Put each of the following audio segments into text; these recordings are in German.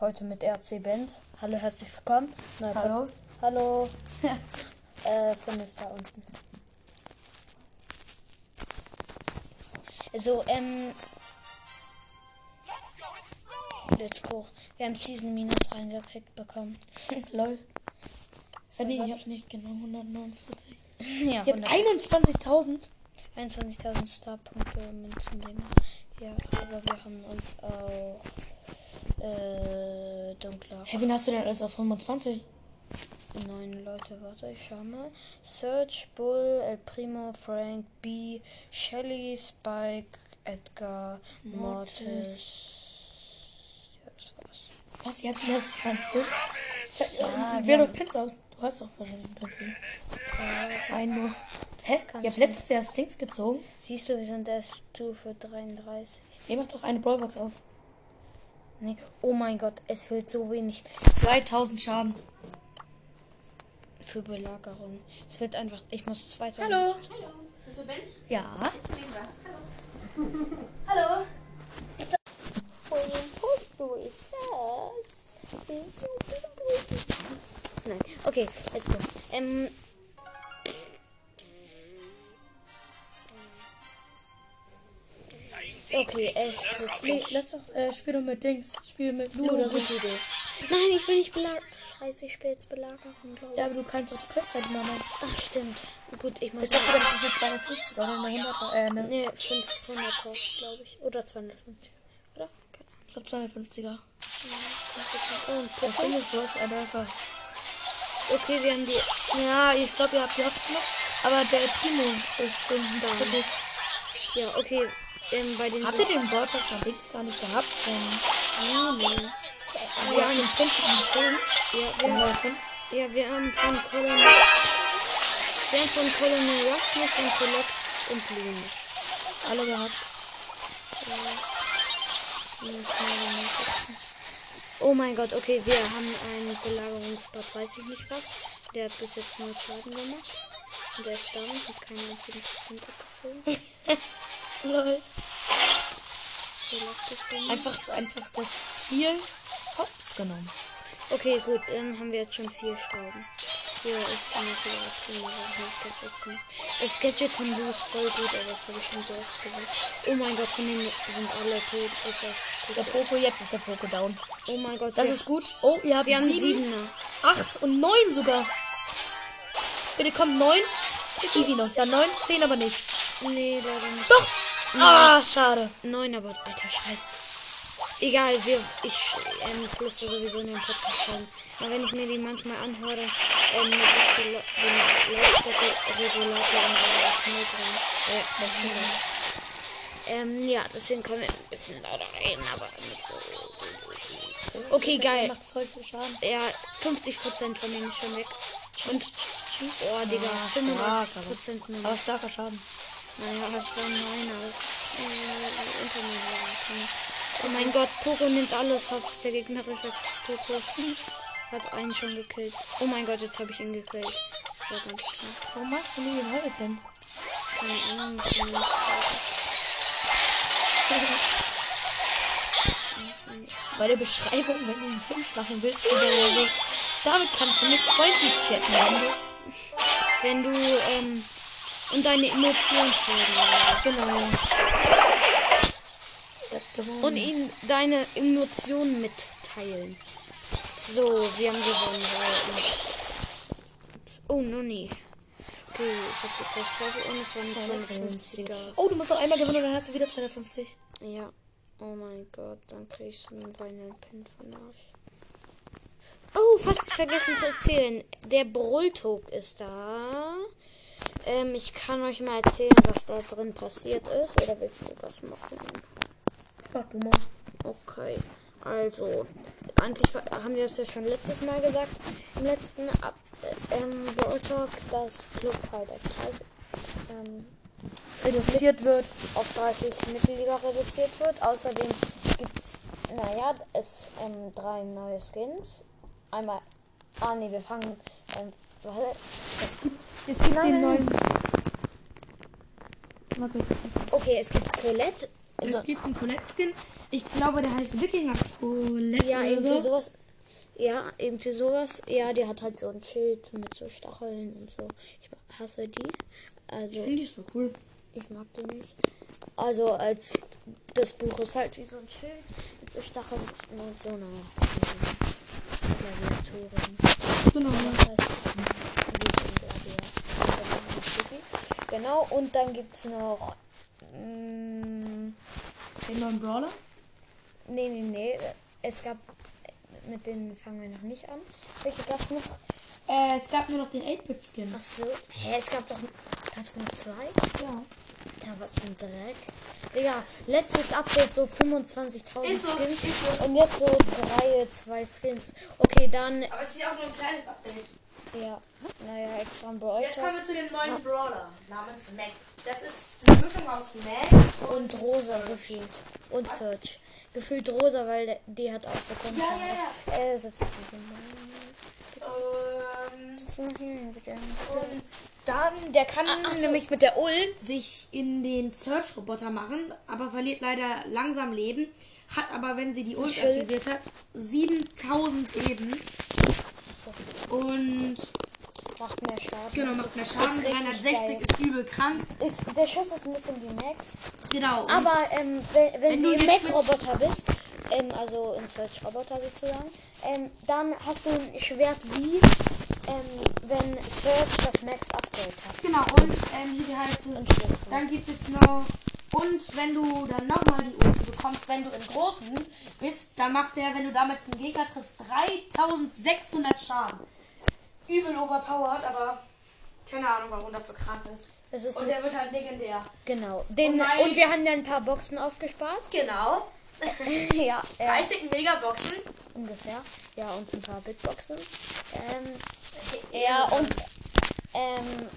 Heute mit RC Benz. Hallo, herzlich willkommen. Neue Hallo. Pod- Hallo. äh, Finn ist da unten. Also, ähm. Let's go. Wir haben Season Minus reingekriegt bekommen. Lol. Äh, nee, ich Satz- hab nicht genau 149. ja, Ich hab 100 21.000. 21.000 Starpunkte, Münzen, Dinger. Ja, aber wir haben uns äh, Hey, wen hast du denn alles auf 25? Neun Leute, warte, ich schau mal. Search, Bull, El Primo, Frank, B, Shelly, Spike, Edgar, Mortis. Mortis. Ja, das war's. Was, ihr habt dran? Ja, Wer haben- Pins aus? Du hast doch wahrscheinlich. Äh, Ein nur. Hä? Kannst Ihr habt du- letztes Jahr Stinks gezogen? siehst du, wir sind erst Stufe 33. Ihr macht doch eine Brawlbox auf. Nee. Oh mein Gott, es fehlt so wenig 2000 Schaden. für Belagerung. Es wird einfach, ich muss 2000. Hallo. Hallo, bist du Ben? Ja. Hallo. Nein, okay, let's go. Ähm. Okay, Ash wird Nee, lass doch, äh, spiel doch mit Dings. Spiel mit Lu Oh, oder so. Idee. Nein, ich will nicht belagern. Scheiße, ich spiele jetzt ich. Ja, aber du kannst auch die Quest halt machen. Ach, stimmt. Gut, ich muss. Ich glaube, das eine 250 oder eine 100 äh, Ne, 500 glaube ich. Oder 250. Oder? Keine ich glaube 250er. Ahnung. Und Das Ding ist, hast halt einfach. Okay, wir haben die. Ja, ich glaube, ihr habt die Hops gemacht. Aber der Primo ist in Down. der Ja, okay. Ähm, bei den. Habt ihr den Bordtag von Dings gar nicht gehabt? Ähm, Ja, nee. wir haben den Prinz gezogen. Ja, Den wir, Prinz. ja, wir haben von Colonel. Wir haben von Colonel Ruffness und Colette und Lune. Alle gehabt. Oh mein Gott, okay, wir haben einen Belagerungsbot, weiß ich nicht was. Der hat bis jetzt null Schaden gemacht. Und der ist down, hat keinen einzigen Prozent abgezogen. Lol. Einfach, einfach das Ziel Hops genommen. Okay, gut, dann haben wir jetzt schon vier Schrauben. Hier ist eine Gadget. Das Gadget von Lu ist voll gut, aber das habe ich schon so oft gesagt. Oh mein Gott, von denen sind alle tot. Ist das Der. Poco, jetzt ist der Poco down. Oh mein Gott, Das ist gut. Oh, ihr habt wir haben sieben, acht und neun sogar. Bitte kommt neun. Easy noch. Ja, neun, zehn aber nicht. Nee, leider nicht. Doch. Ah, schade. Neun, aber alter Scheiß. Egal, wir, ich ähm, flüstere sowieso in den Podcast rein. Aber wenn ich mir die manchmal anhöre, ähm, mit ich die, den Lautstärke-Regulator und so drin. Ja, das stimmt. Ähm, ja, deswegen können wir ein bisschen lauter reden, aber nicht so. Okay, geil. Macht voll viel Schaden. Ja, 50% von denen ist schon weg. Und, oh, Digga, Ah, 35% nur. Aber starker Schaden. Naja, das war meiner. Äh, Oh mein Gott, Poco nimmt alles hops. Der gegnerische Poco hat einen schon gekillt. Oh mein Gott, jetzt habe ich ihn gekillt. Das war ganz klar. Warum machst du nie den Hurricane? Keine Ahnung. ich bin Bei der Beschreibung, wenn du einen Films machen willst, oder so, damit kannst du mit Freunden chatten. Wenn du Wenn du, ähm, und deine Emotionen zeigen. Genau. Und ihnen deine Emotionen mitteilen. So, wir haben gewonnen. Oh, no, nee. Okay, ich hab die Quest und es waren 250er. Oh, du musst noch einmal gewinnen und dann hast du wieder 250. Ja. Oh mein Gott, dann krieg ich so einen Vinyl Pin von Arsch. Oh, fast vergessen zu erzählen. Der Brülltog ist da. Ähm, ich kann euch mal erzählen, was da drin passiert ist. Oder willst du das machen? Mach du mal. Okay. Also, eigentlich haben wir das ja schon letztes Mal gesagt. Im letzten Ab äh, ähm, Brawl Talk, dass Club halt auf 30, ähm, Reduziert wird. auf 30 Mitglieder reduziert wird. Außerdem gibt es, naja, es ähm, drei neue Skins. Einmal, ah nee, wir fangen, ähm, warte, Es gibt Nein, den nein, neuen. Okay. okay, es gibt Colette, Also, es gibt einen Colette-Skin. Ich glaube, der heißt Wikinger Colette. ja, irgendwie so. sowas. Ja, irgendwie sowas. Ja, die hat halt so ein Schild mit so Stacheln und so. Ich hasse die. Also, Ich finde die so cool. ich mag die nicht. Also, als das Buch ist halt wie so ein Schild mit so Stacheln und so einer Gladiatorin. Genau. Das heißt, wie so ein Gladiator. Das ist ganz sticky. Genau, und dann gibt's noch. mm, Den neuen Brawler. Nee, nee, nee. Es gab. Mit denen fangen wir noch nicht an. Welche gab's noch? Äh, es gab nur noch den 8-Bit-Skin. Ach so. Hä, es gab doch. Gab's nur zwei? Ja. Da was ein Dreck. Digga, letztes Update so 25.000 Ist so, Skins. so. Und jetzt so drei, zwei Skins. Okay, dann. Aber es ist ja auch nur ein kleines Update. Ja. Naja, extra ein Jetzt Bräuter. kommen wir zu dem neuen Brawler namens Mac. Das ist eine Mischung aus Mac Und rosa gefühlt. Und Search. Gefühlt rosa, weil der- die hat auch so komische Ja, ja. Äh, setz dich hin. ähm, hier bitte. und dann, der kann Ah, ach so. nämlich mit der Ult sich in den Search-Roboter machen, aber verliert leider langsam Leben. Hat aber, wenn sie die Ult aktiviert hat, 7000 Leben. Und macht mehr Schaden. genau, macht mehr Schaden. richtig 360 geil. ist übel krank. Ist, der Schuss ist ein bisschen wie Max. Genau. Aber ähm, wenn, wenn, Wenn du mit- Mac-Roboter bist, ähm, also im Search-Roboter sozusagen, ähm, dann hast du ein Schwert wie, ähm, wenn Search das Max-Upgrade hat. Genau, und ähm, hier heißt es, dann gibt es noch, und wenn du dann nochmal die Ulti bekommst, wenn du im Großen bist, dann macht der, wenn du damit einen Gegner triffst, 3600 Schaden. Übel overpowered, aber keine Ahnung, warum das so krank ist. Das ist Und der wird halt legendär. genau. Den, Und mein- und wir haben ja ein paar Boxen aufgespart. Genau. ja, äh, 30 Megaboxen. ungefähr. Ja, und ein paar Bitboxen. Ähm, ja, und ähm,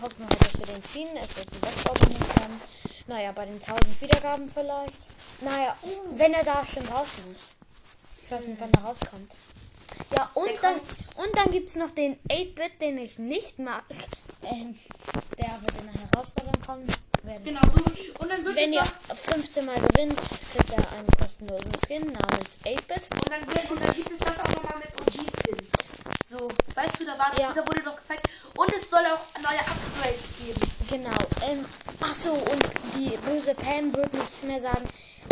hoffen wir halt, dass wir den ziehen. Es wird ein Web-Opening kommen. Naja, bei den 1000 Wiedergaben vielleicht. Naja, wenn er da schon draußen ist. Ich weiß nicht, wann er rauskommt. Ja, und Der dann, und dann gibt es noch den 8-Bit, den ich nicht mag. Ähm, der wird in der Herausforderung kommen. Wenn, Genau so. Und dann wird wenn ihr noch, 15 Mal gewinnt, kriegt er einen kostenlosen Skin namens 8-Bit. und dann, wird, und dann gibt es das auch nochmal mit OG-Skins. So, weißt du, da, war, Ja. da wurde doch gezeigt. Und es soll auch neue Upgrades geben. Genau. Ähm, ach so, und die böse Pam wird nicht mehr sagen,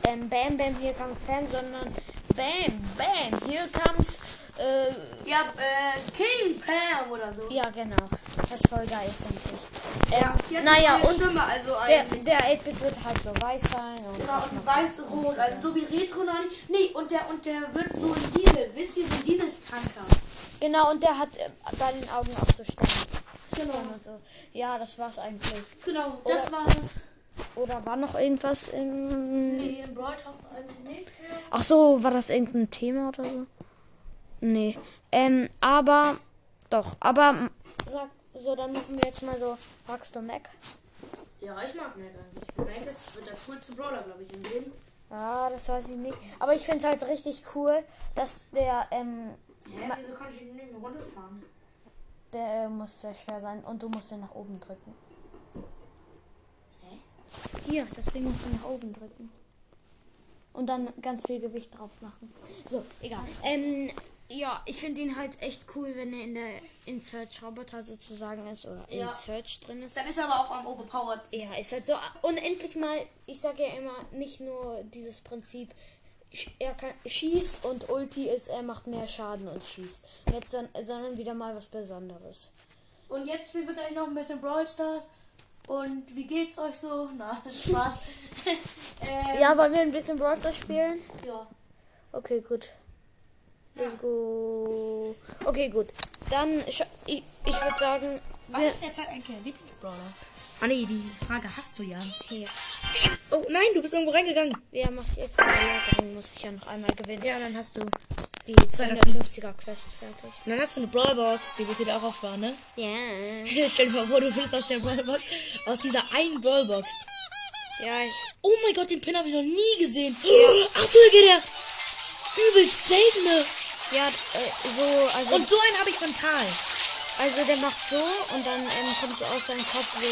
ähm, Bam, Bam, here comes Pam, sondern Bam, Bam, here comes, äh, Ja, äh, King Pam oder so. ja, genau. Das ist voll geil, finde ich. Ähm, hat naja, und Stimme, also der, der 8-Bit wird halt so weiß sein. Und Genau, und weiß-rot, also so wie Retro Nani. Nee, und der, und der wird so ein Diesel, wisst ihr, so ein Dieseltanker. Genau, und der hat äh, bei den Augen auch so Sterne. Genau. Und so. Ja, das war's eigentlich. Genau, das Oder- war's. Oder war noch irgendwas im... Nee, im Brawl Talk eigentlich nicht. Ach so, war das irgendein Thema oder so? Nee. Ähm, aber doch, aber sag so, dann machen wir jetzt mal so, magst du Mac? Ja, ich mag Mac eigentlich. Mac ist, der coolste Brawler, glaube ich, im Leben. Ja, das weiß ich nicht. Aber ich finde es halt richtig cool, dass der, ähm, Hä, wieso kann ich ihn nicht mehr runterfahren? Der muss sehr schwer sein und du musst den nach oben drücken. Hä? Hier, das Ding musst du nach oben drücken. Und dann ganz viel Gewicht drauf machen. So, egal. Ähm, ja, ich finde ihn halt echt cool, wenn er in der In-Search-Roboter sozusagen ist oder in Ja. Search drin ist. Dann ist er aber auch am overpowered. Ja, ist halt so unendlich mal, ich sage ja immer, nicht nur dieses Prinzip, er kann, schießt und Ulti ist, er macht mehr Schaden und schießt. Jetzt dann, sondern wieder mal was Besonderes. Und jetzt wird eigentlich noch ein bisschen Brawl Stars. Und wie geht's euch so? Na, Spaß. ähm, Ja, wollen wir ein bisschen Brawl Stars spielen? ja. Okay, gut. Let's go. Okay, gut. Dann, ich, ich würde sagen, Was wir, ist derzeit eigentlich dein Lieblingsbrawler? Ah nee, die Frage hast du ja. hier. Oh nein, du bist irgendwo reingegangen. Ja, mach ich extra, dann muss ich ja noch einmal gewinnen. Ja, dann hast du. Die 250er Quest fertig. Und dann hast du eine Brawlbox, die willst du dir auch aufbauen, ne? Ja. Stell dir mal vor, du willst aus der Brawlbox, aus dieser einen Brawlbox. Ja, ich, Oh mein Gott, den Pin habe ich noch nie gesehen. Ach so, da geht der. Übelst seltene. ja, äh, so, also, Und so einen habe ich von Tal. also der macht so und dann ähm, kommt so aus seinem Kopf so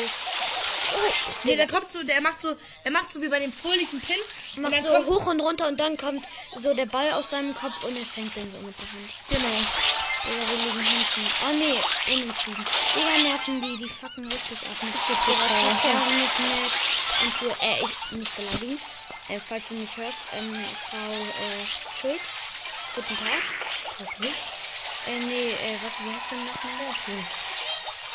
Nee, der kommt so, der macht so, der macht so wie bei dem fröhlichen Pin. Und Macht dann so hoch und runter und dann kommt so der Ball aus seinem Kopf und er fängt den so mit der Hand. Genau. Oder wir liegen hinten. Oh nee, unentschieden. Digga, nerven die, die fucken richtig ab. Mit ihrer Verfahrensmatch und hier, äh, ich, nicht beleidigen. Äh, falls du mich hörst, ähm, Frau, äh, Schulz. Guten Tag. Was ist? Äh, nee, äh, warte, wie heißt denn nochmal?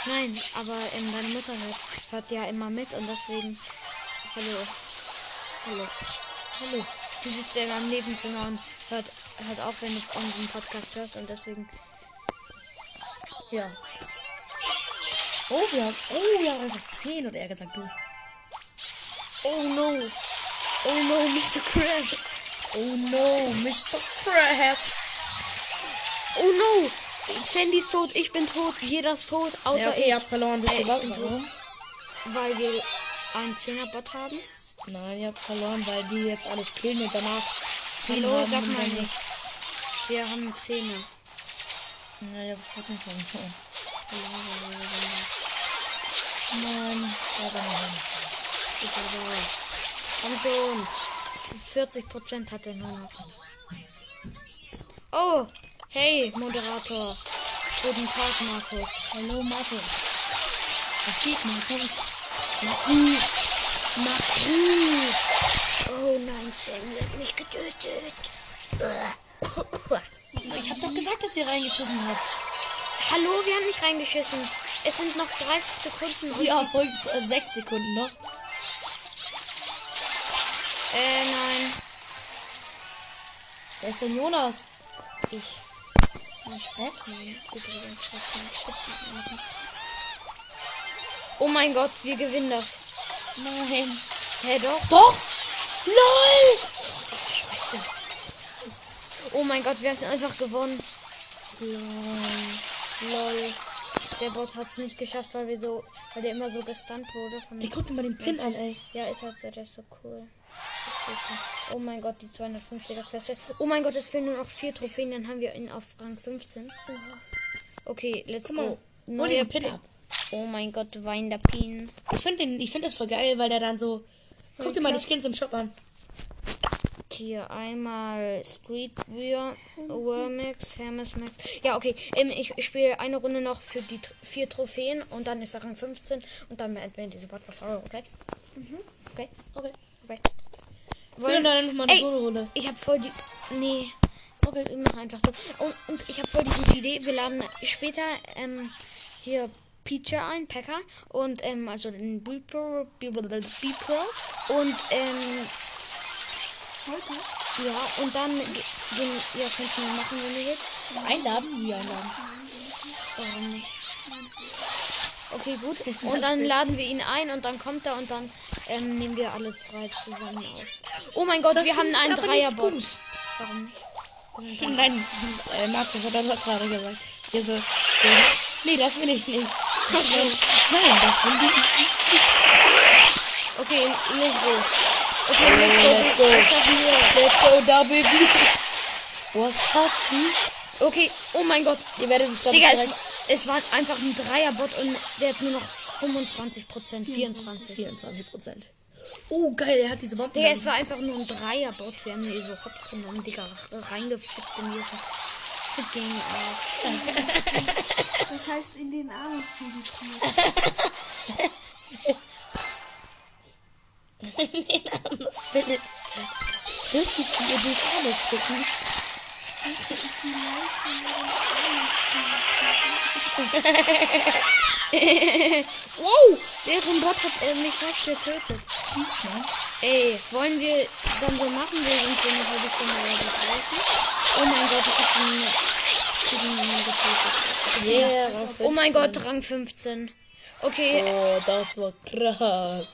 Nein, aber ähm, deine Mutter hört, hört ja immer mit und deswegen. Hallo. Hallo. Hallo. Du sitzt ja immer im Nebenzimmer und hört, hört auf, wenn du unseren Podcast hörst und deswegen. Ja. Oh, wir haben, oh, wir haben einfach 10 oder eher gesagt du. Oh no. Oh no, Mr. Krabs. Oh no, Mr. Krabs. Oh no. Sandy ist tot, ich bin tot, jeder ist tot, außer Ja, okay, ich. ihr habt verloren. Äh, ich was? bin Warum? Weil wir einen Zehnerbot haben. Nein, ihr habt verloren, weil die jetzt alles killen und danach 10 Hallo, haben. sag mal dann- nichts. Wir haben einen Zehner. Ja, ihr habt trotzdem verloren. Nein, aber nicht. Ist aber. Komm schon. 40 Prozent hat er nur noch. Oh, hey, Moderator. Guten Tag, Markus. Hallo, Marco. Was geht, Markus? Markus. Markus. Oh nein, Sam hat mich getötet. Ich hab doch gesagt, dass ihr reingeschissen habt. Hallo, wir haben nicht reingeschissen. Es sind noch 30 Sekunden. Und Ja, folgt äh, 6 Sekunden noch. Äh, nein. Wer ist denn Jonas? Ich. Oh mein Gott, wir gewinnen das. Nein. Hä, doch? Doch! LOL! Scheiße. Oh mein Gott, wir haben einfach gewonnen. Lol. Der Bot hat es nicht geschafft, weil wir so, weil der immer so gestunt wurde von Ich guck dir mal den Pin an, ey. Ja, ist halt so, der ist so cool. Oh mein Gott, die 250er Feste. Oh mein Gott, es fehlen nur noch vier Trophäen, dann haben wir ihn auf Rang 15. Okay, let's go. dir den Pin ab. Oh mein Gott, Wein der Pin. Ich finde den, ich finde das voll geil, weil der dann so. Guck dir mal die Skins im Shop an. Hier einmal Streetwear, Wormix, Hermes Max. Ja, okay. Ähm, ich spiele eine Runde noch für die vier Trophäen und dann ist er Rang 15 und dann beenden wir diese Podcast, okay? Okay, Okay. okay. Wollen dann noch mal eine Solo-Runde. Ich habe voll die. Nee. Okay, wir machen einfach so. Und, und ich habe voll die gute Idee. Wir laden später ähm, hier Peacher ein, Packer. Und ähm, also den B-Pro. B-Pro. Und ähm. Ja, und dann gehen. Ja, ihr mal machen, wenn ihr jetzt. Einladen? Wie einladen? Warum nicht? Okay, gut. Und dann laden wir ihn ein und dann kommt er und dann ähm, nehmen wir alle drei zusammen auf. Oh mein Gott, Das wir haben einen Dreierbot. Warum nicht? Nein, äh, Markus hat das gerade gesagt. Hier so, so. Nee, das will ich nicht. Nein, das will ich nicht. Okay, let's go. Okay, let's go. let's go. Let's go, Double B. Was hat die? Okay, oh mein Gott. Ihr werdet es, glaube Digga, es. Es war einfach ein Dreierbot und der hat nur noch 25 Prozent, 24. 24 Prozent. Oh, geil, er hat diese Bomben. Digga, es war einfach nur ein Dreierbot. Wir haben hier so Hops genommen, Digga, reingefickt in ihre fucking Arsch. Das heißt, in den Anus penetriert. Richtig hier durch alles gucken. Wow, deren Bot hat äh, mich fast getötet. Cheat, man. Ey, wollen wir dann so machen? Wir sind so eine halbe Stunde so draußen. Oh mein Gott, ich hab ihn ich hab ihn getötet. Yeah, Oh mein Gott, Rang 15. Okay, Oh, das war krass.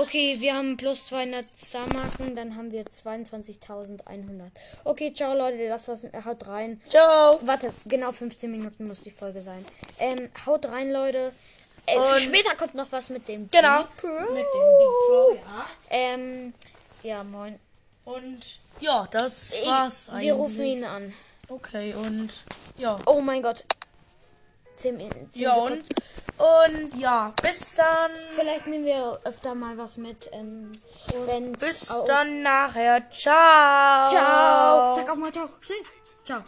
Okay, wir haben plus 200 Star-Marken, dann haben wir 22.100. Okay, ciao Leute, das war's. Haut rein. Ciao. Warte, genau 15 Minuten muss die Folge sein. Ähm, haut rein, Leute. Äh, später kommt noch was mit dem Genau. Big Pro. Mit dem Big Pro, ja. Ähm, ja, moin. Und ja, das war's eigentlich. Wir rufen ihn an. Okay, und ja. Oh mein Gott. 10 Minuten. Ja, und, und ja, bis dann. Vielleicht nehmen wir öfter mal was mit. Ähm, Bis dann nachher. Ciao. Ciao. Sag auch mal ciao. Schnell. Ciao.